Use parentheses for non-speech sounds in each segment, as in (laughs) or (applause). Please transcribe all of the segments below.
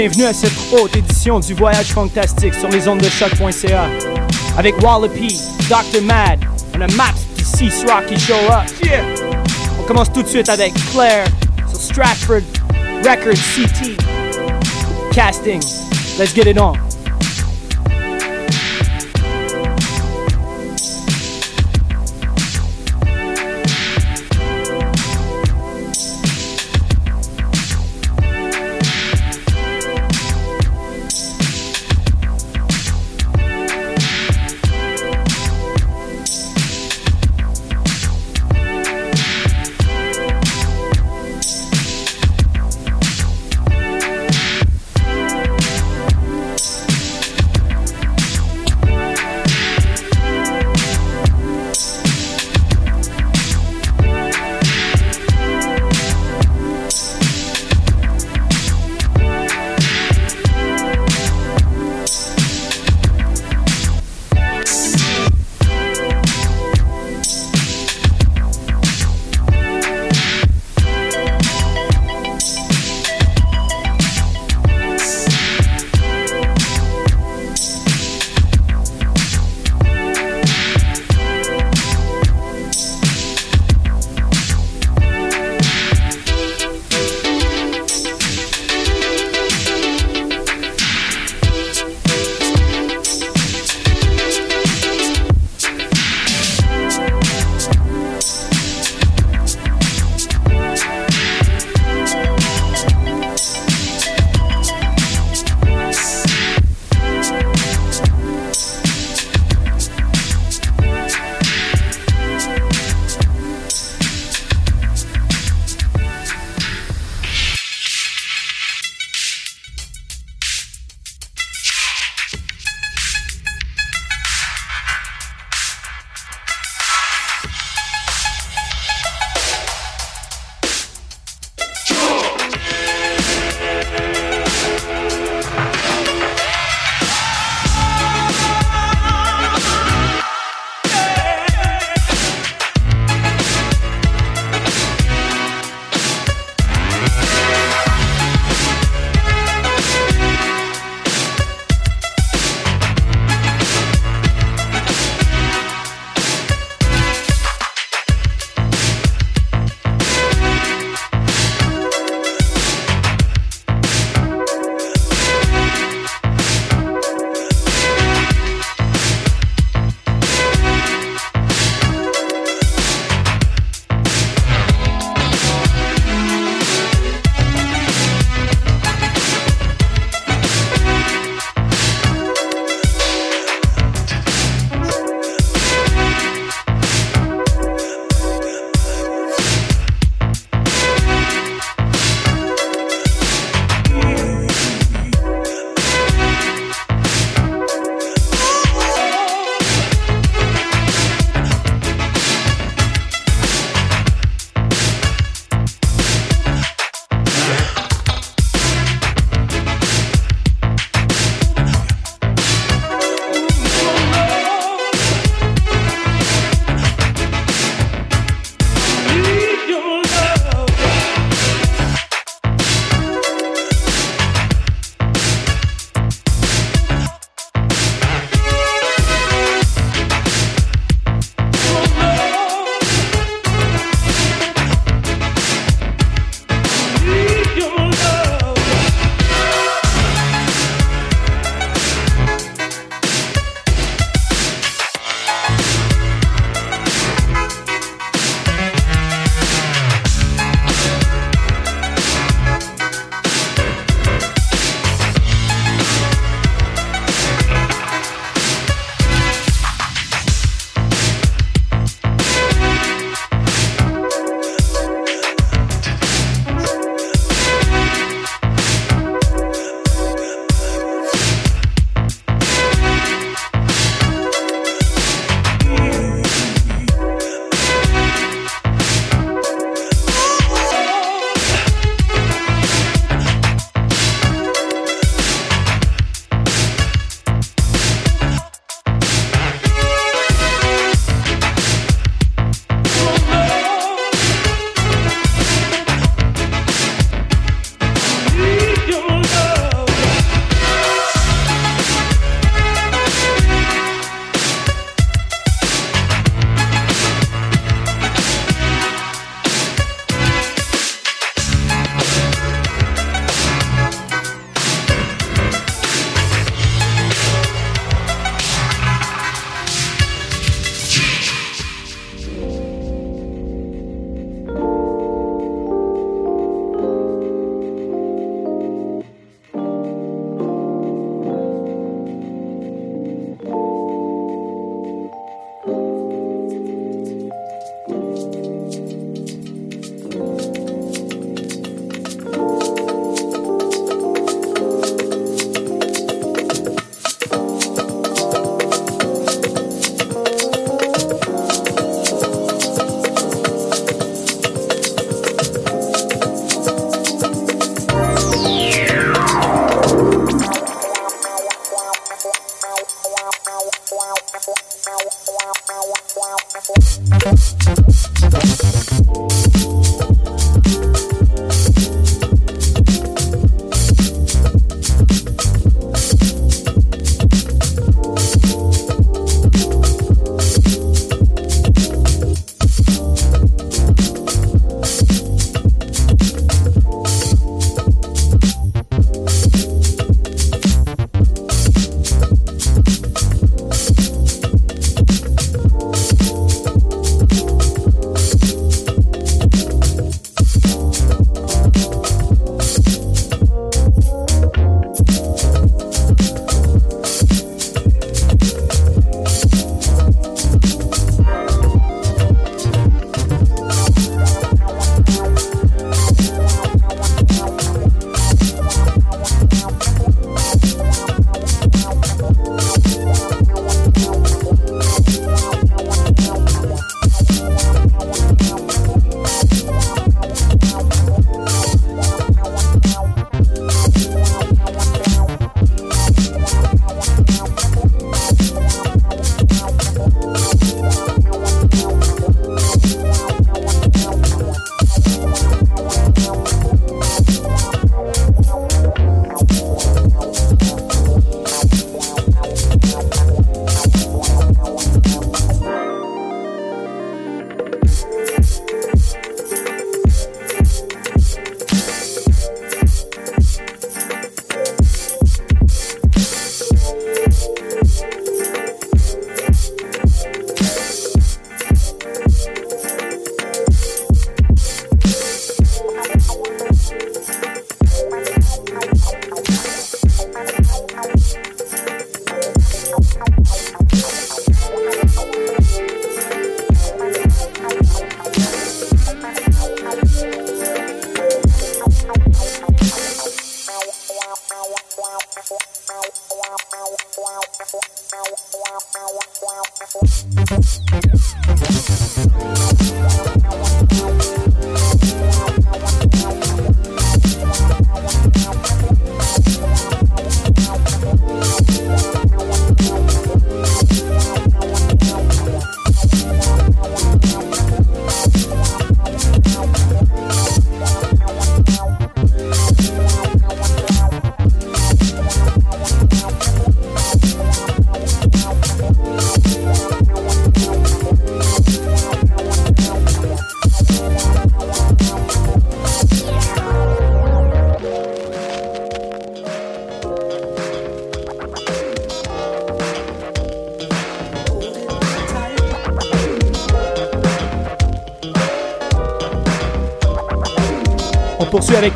Bienvenue à cette haute édition du Voyage Fantastique sur les ondes de choc.ca avec Wallopy, Dr. Mad, on a Maps qui Cease Rock qui show up. On commence tout de suite avec Claire sur Stratford Records CT. Casting. Let's get it on.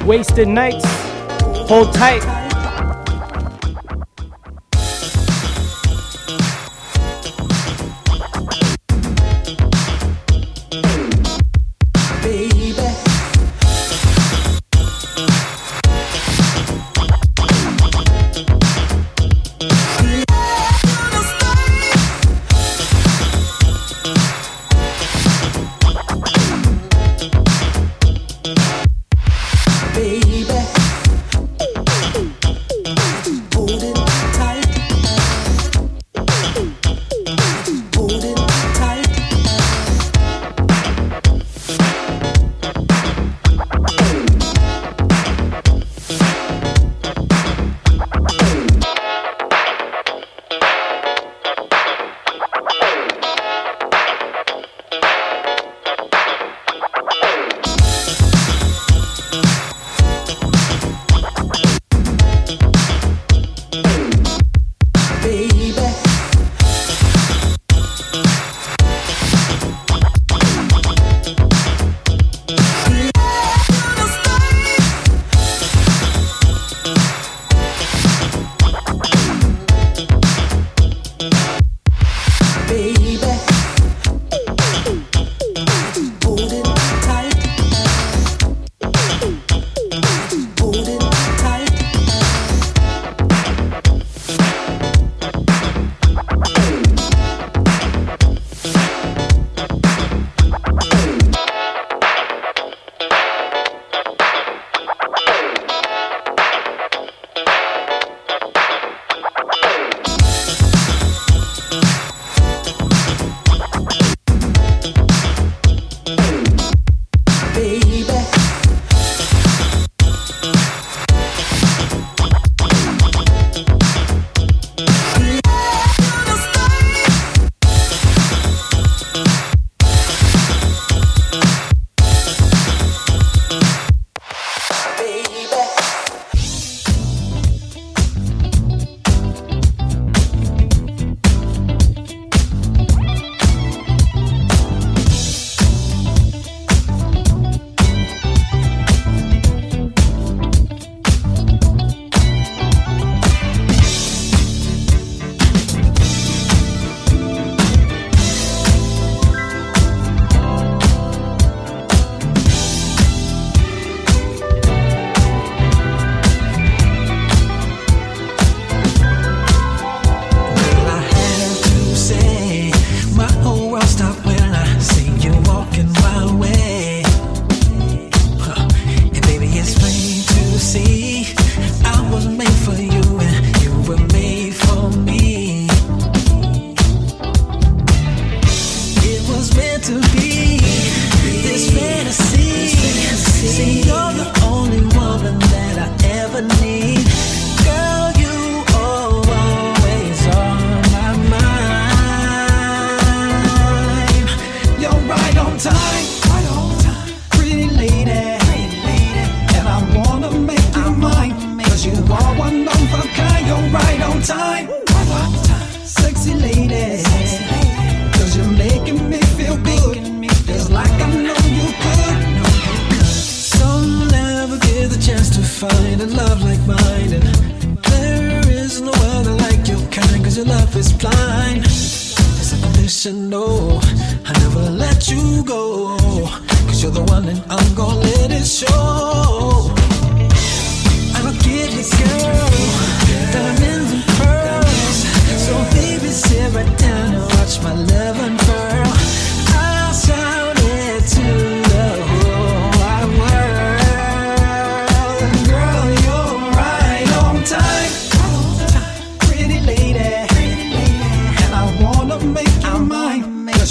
Wasted Nights. Hold tight.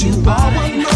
you are.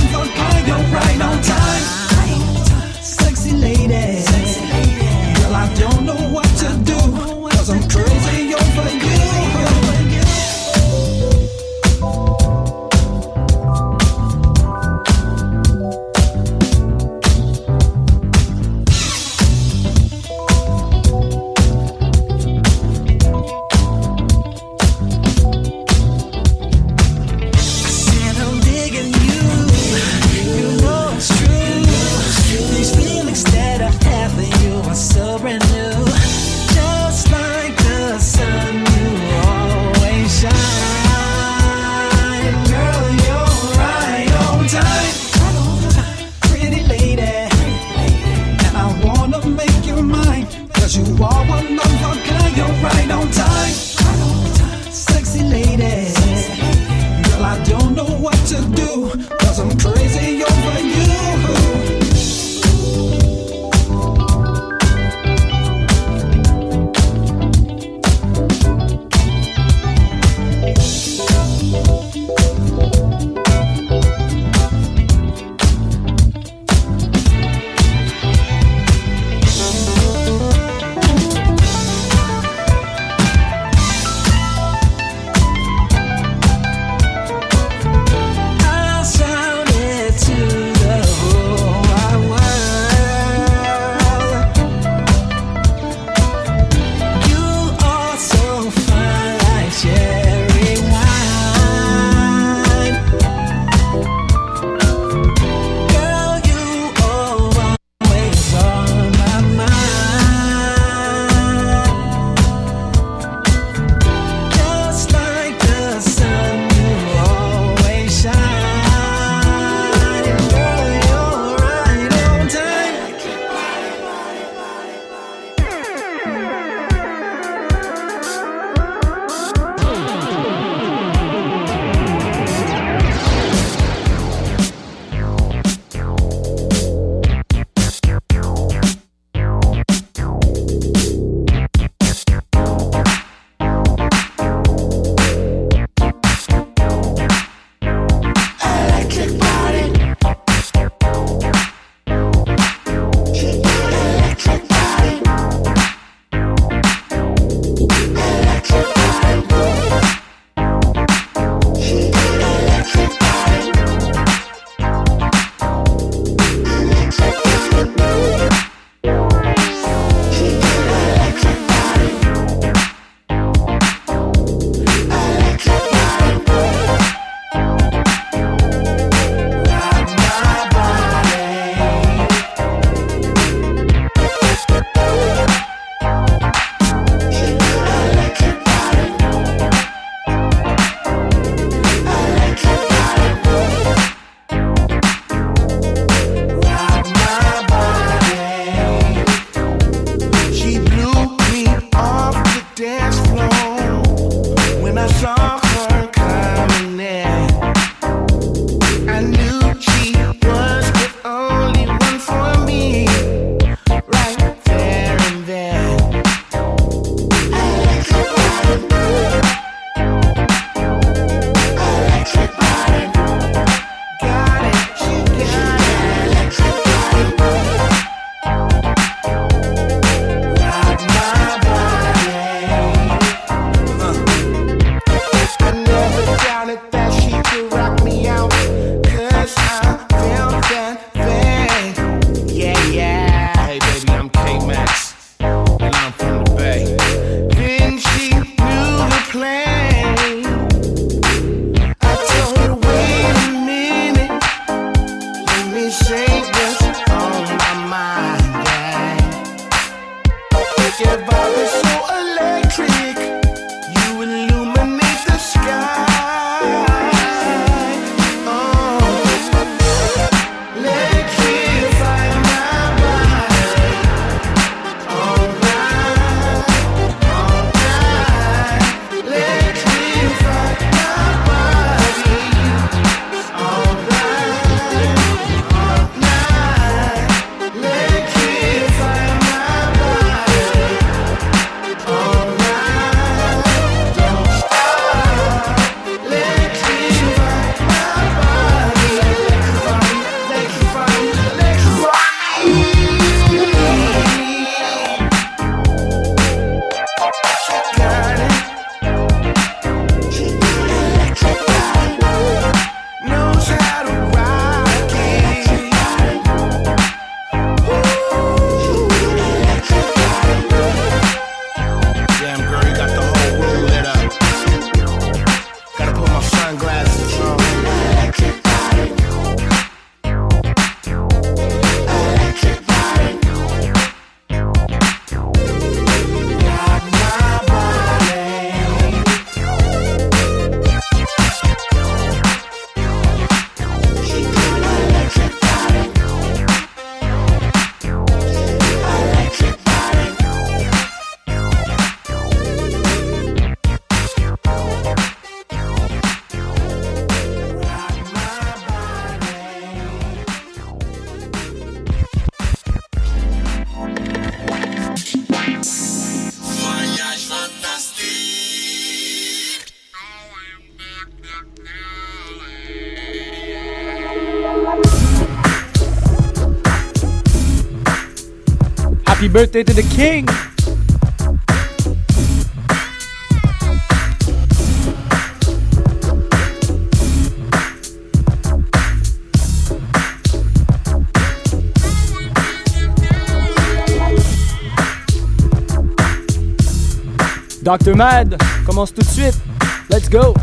Birthday to the king! Dr. Mad, commence tout de suite. Let's go!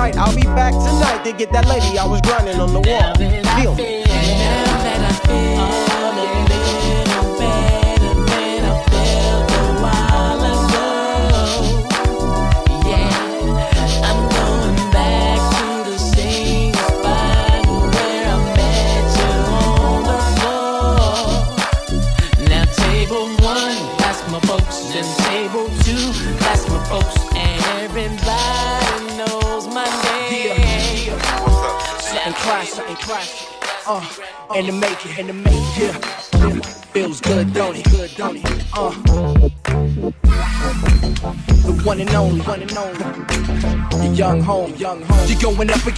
right. I'll be back tonight to get that lady I was grinding on the wall. Deal. uh, and to make it, and to make it, yeah. Feels good, don't it? Good, don't it? Uh. The one and only, one and only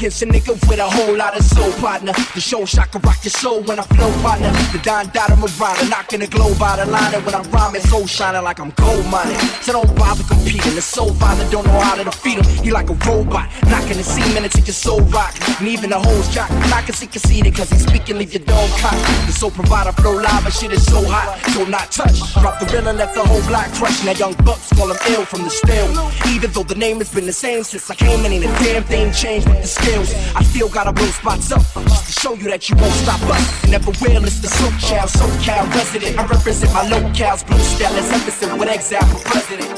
against a nigga with a whole lot of soul partner. The show can rock your soul when I flow partner. The Don Dada Marana, knocking the globe out of line. And when I rhyme, it's so shining like I'm gold mining. So don't bother competing. The soul father don't know how to defeat him. He like a robot, knocking the semen into your soul rock. And even the hoes jock, can see conceited, cause he's speaking, leave your dog cock. The soul provider flow live, but shit is so hot, so not touch. Drop the real and left the whole block crush. Now young bucks call him ill from the still. Even though the name has been the same since. I came and a damn thing changed with the skills. I still gotta blow spots up just to show you that you won't stop us. Never will, it's the child, SoCal resident. I represent my locales, blue style, let's episode with exile for president.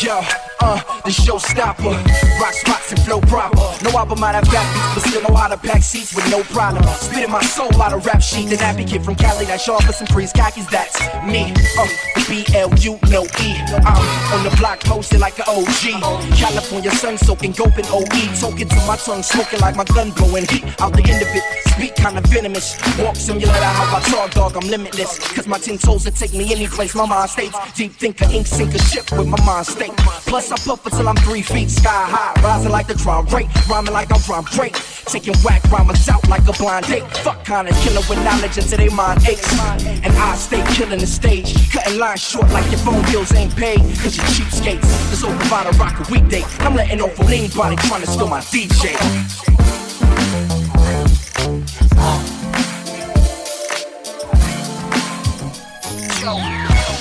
Yo, uh, the showstopper. Rock spots and flow proper. No album out of backbeats, but still know how to pack seats with no problem. Spitting my soul out of rap sheet. An advocate from Cali that sharp for some freeze khakis. That's me. Uh, the B L U no E. I'm on the block posted like an OG. California sun soaking, gulping OE. Talking to my tongue, smoking like my gun blowing heat out the end of it. Speak kinda venomous. Walk simulator, how I talk, dog. I'm limitless. Cause my ten toes will take me any place. My mind states. Deep thinker, ink sinker, ship with my mind state. Plus, I puff until I'm three feet sky high. Rising like the drum rate. Rhyming like I'm from break. Taking whack rhymers out like a blind date. Fuck kinda killer with knowledge until they mind aches. And I stay killing the stage. Cutting lines short like your phone bills ain't paid. Cause you cheapskates. This old provider rock a weekday. I'm letting off on anybody trying to steal my DJ.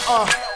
Uh,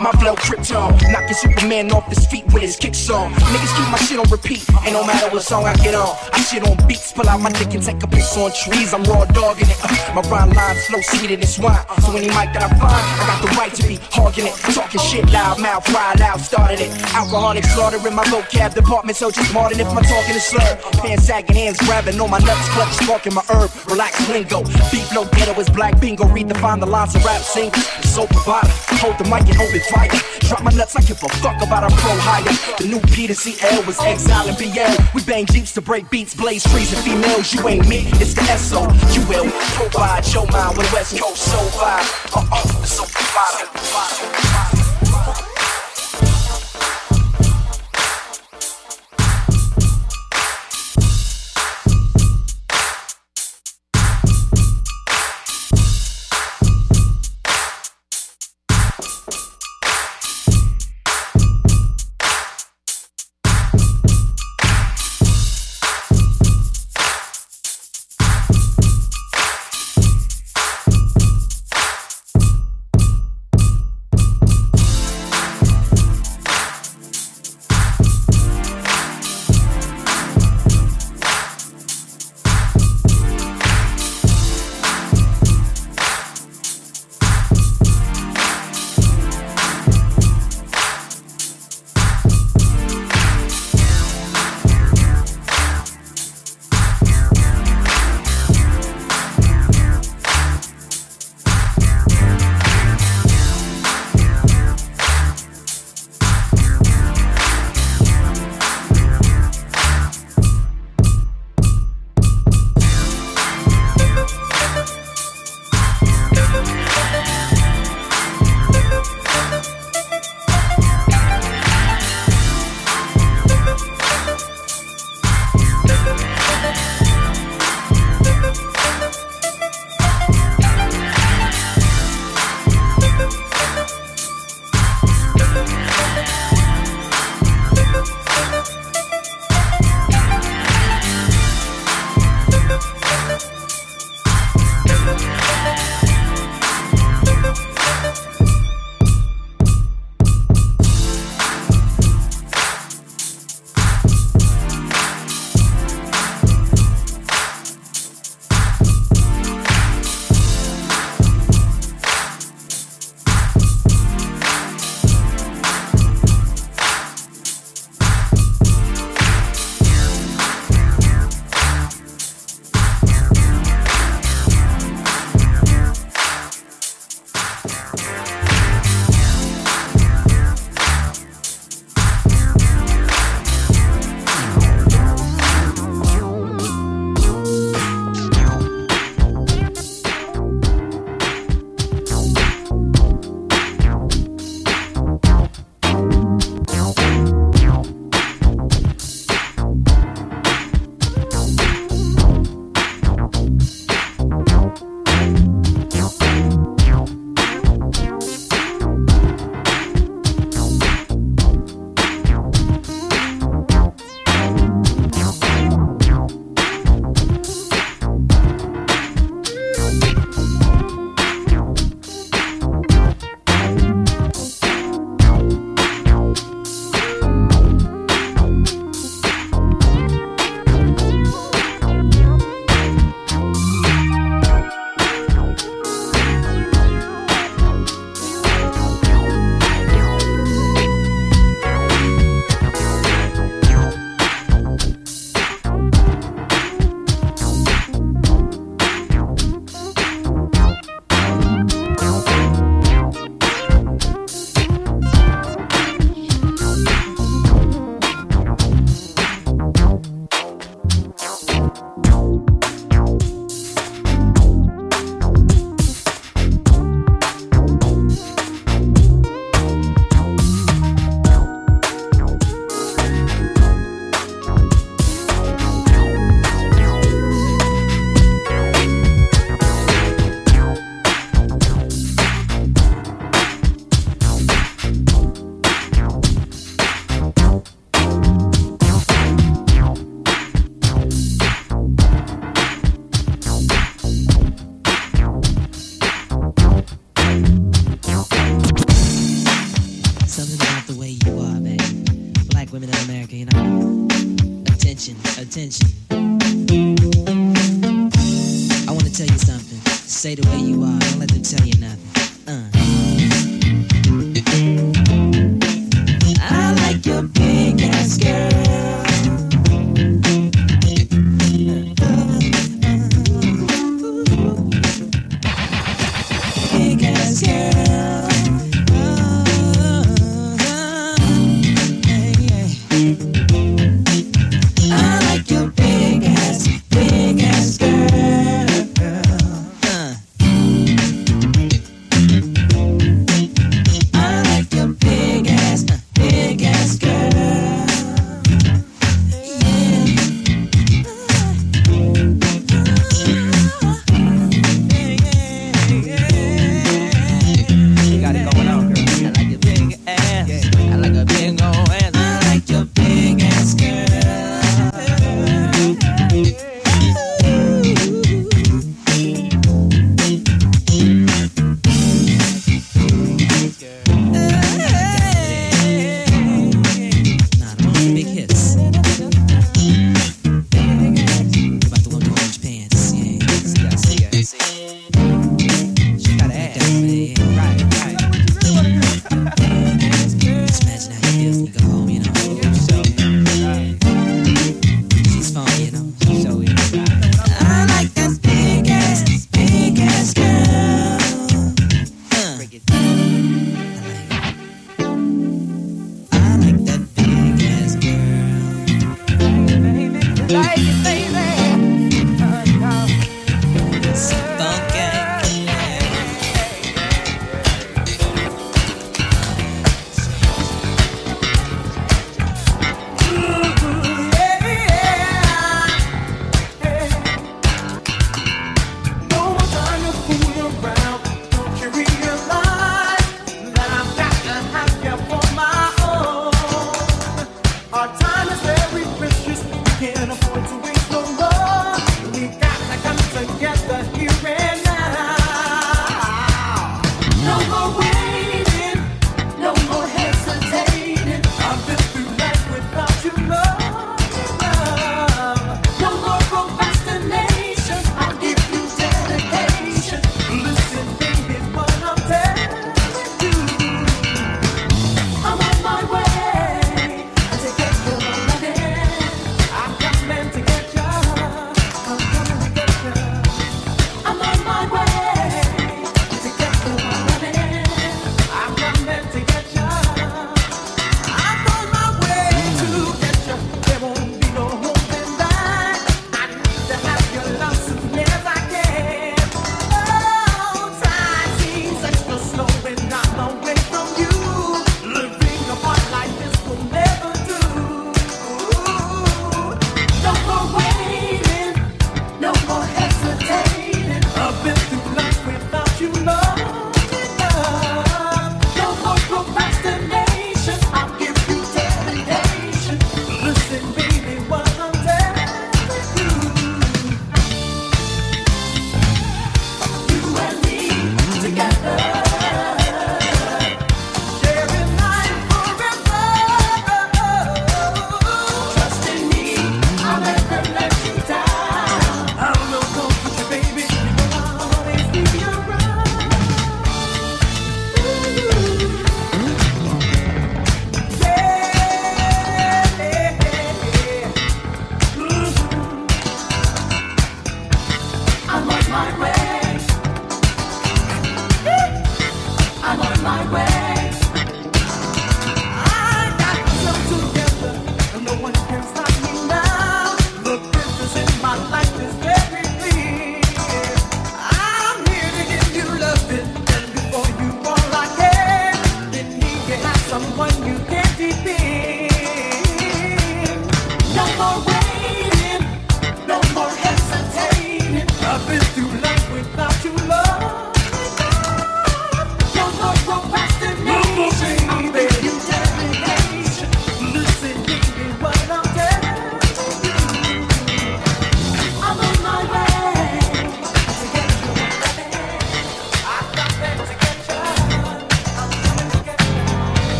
my flow krypton, knocking Superman off his feet with his kick song. Niggas keep my shit on repeat, and no matter what song I get on, I shit on beats, pull out my dick and take a piss on trees. I'm raw dogging it. (laughs) My rhyme lines flow sweeter than swine. So any mic that I find, I got the right to be hogging it, talking shit loud mouth, ride out, started it. Alcoholic slaughter in my vocab department, so just smarter if my talking is slurred. Pants sagging, hands grabbing on my nuts, clutch sparking my herb. Relax lingo, beat flow ghetto is black bingo. Redefine the lines of rap sing. So provider, hold the mic and open fire. Drop my nuts, I give a fuck about a pro hire. The new Peter CL was exile and BL. We bang jeeps to break beats, blaze trees and females. You ain't me, it's the SO. You will provide your mind with West Coast so vibe. Uh uh, so provider.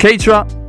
Keitra.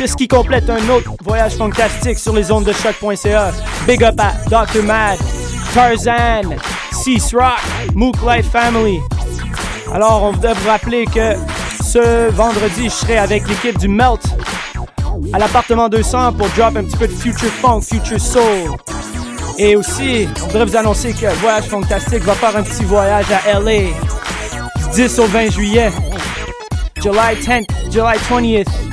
C'est ce qui complète un autre voyage fantastique sur les ondes de choc.ca. Big up à Dr. Mad, Tarzan, Cease Rock, Mook Life Family. Alors on voudrait vous rappeler que ce vendredi, je serai avec l'équipe du Melt à l'appartement 200 pour drop un petit peu de future funk, future soul. Et aussi, on voudrait vous annoncer que Voyage Fantastique va faire un petit voyage à LA du 10 au 20 juillet. July 10th, July 20th.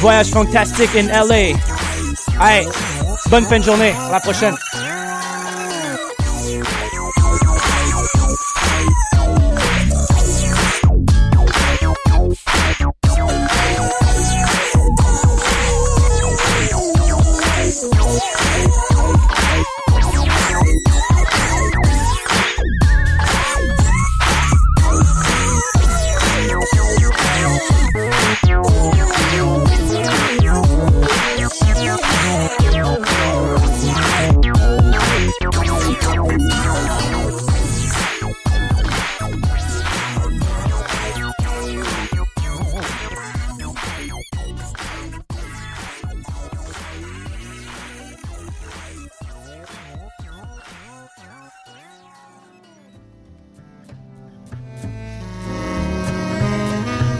Voyage Fantastique in LA. Hey, bonne fin de journée. À la prochaine.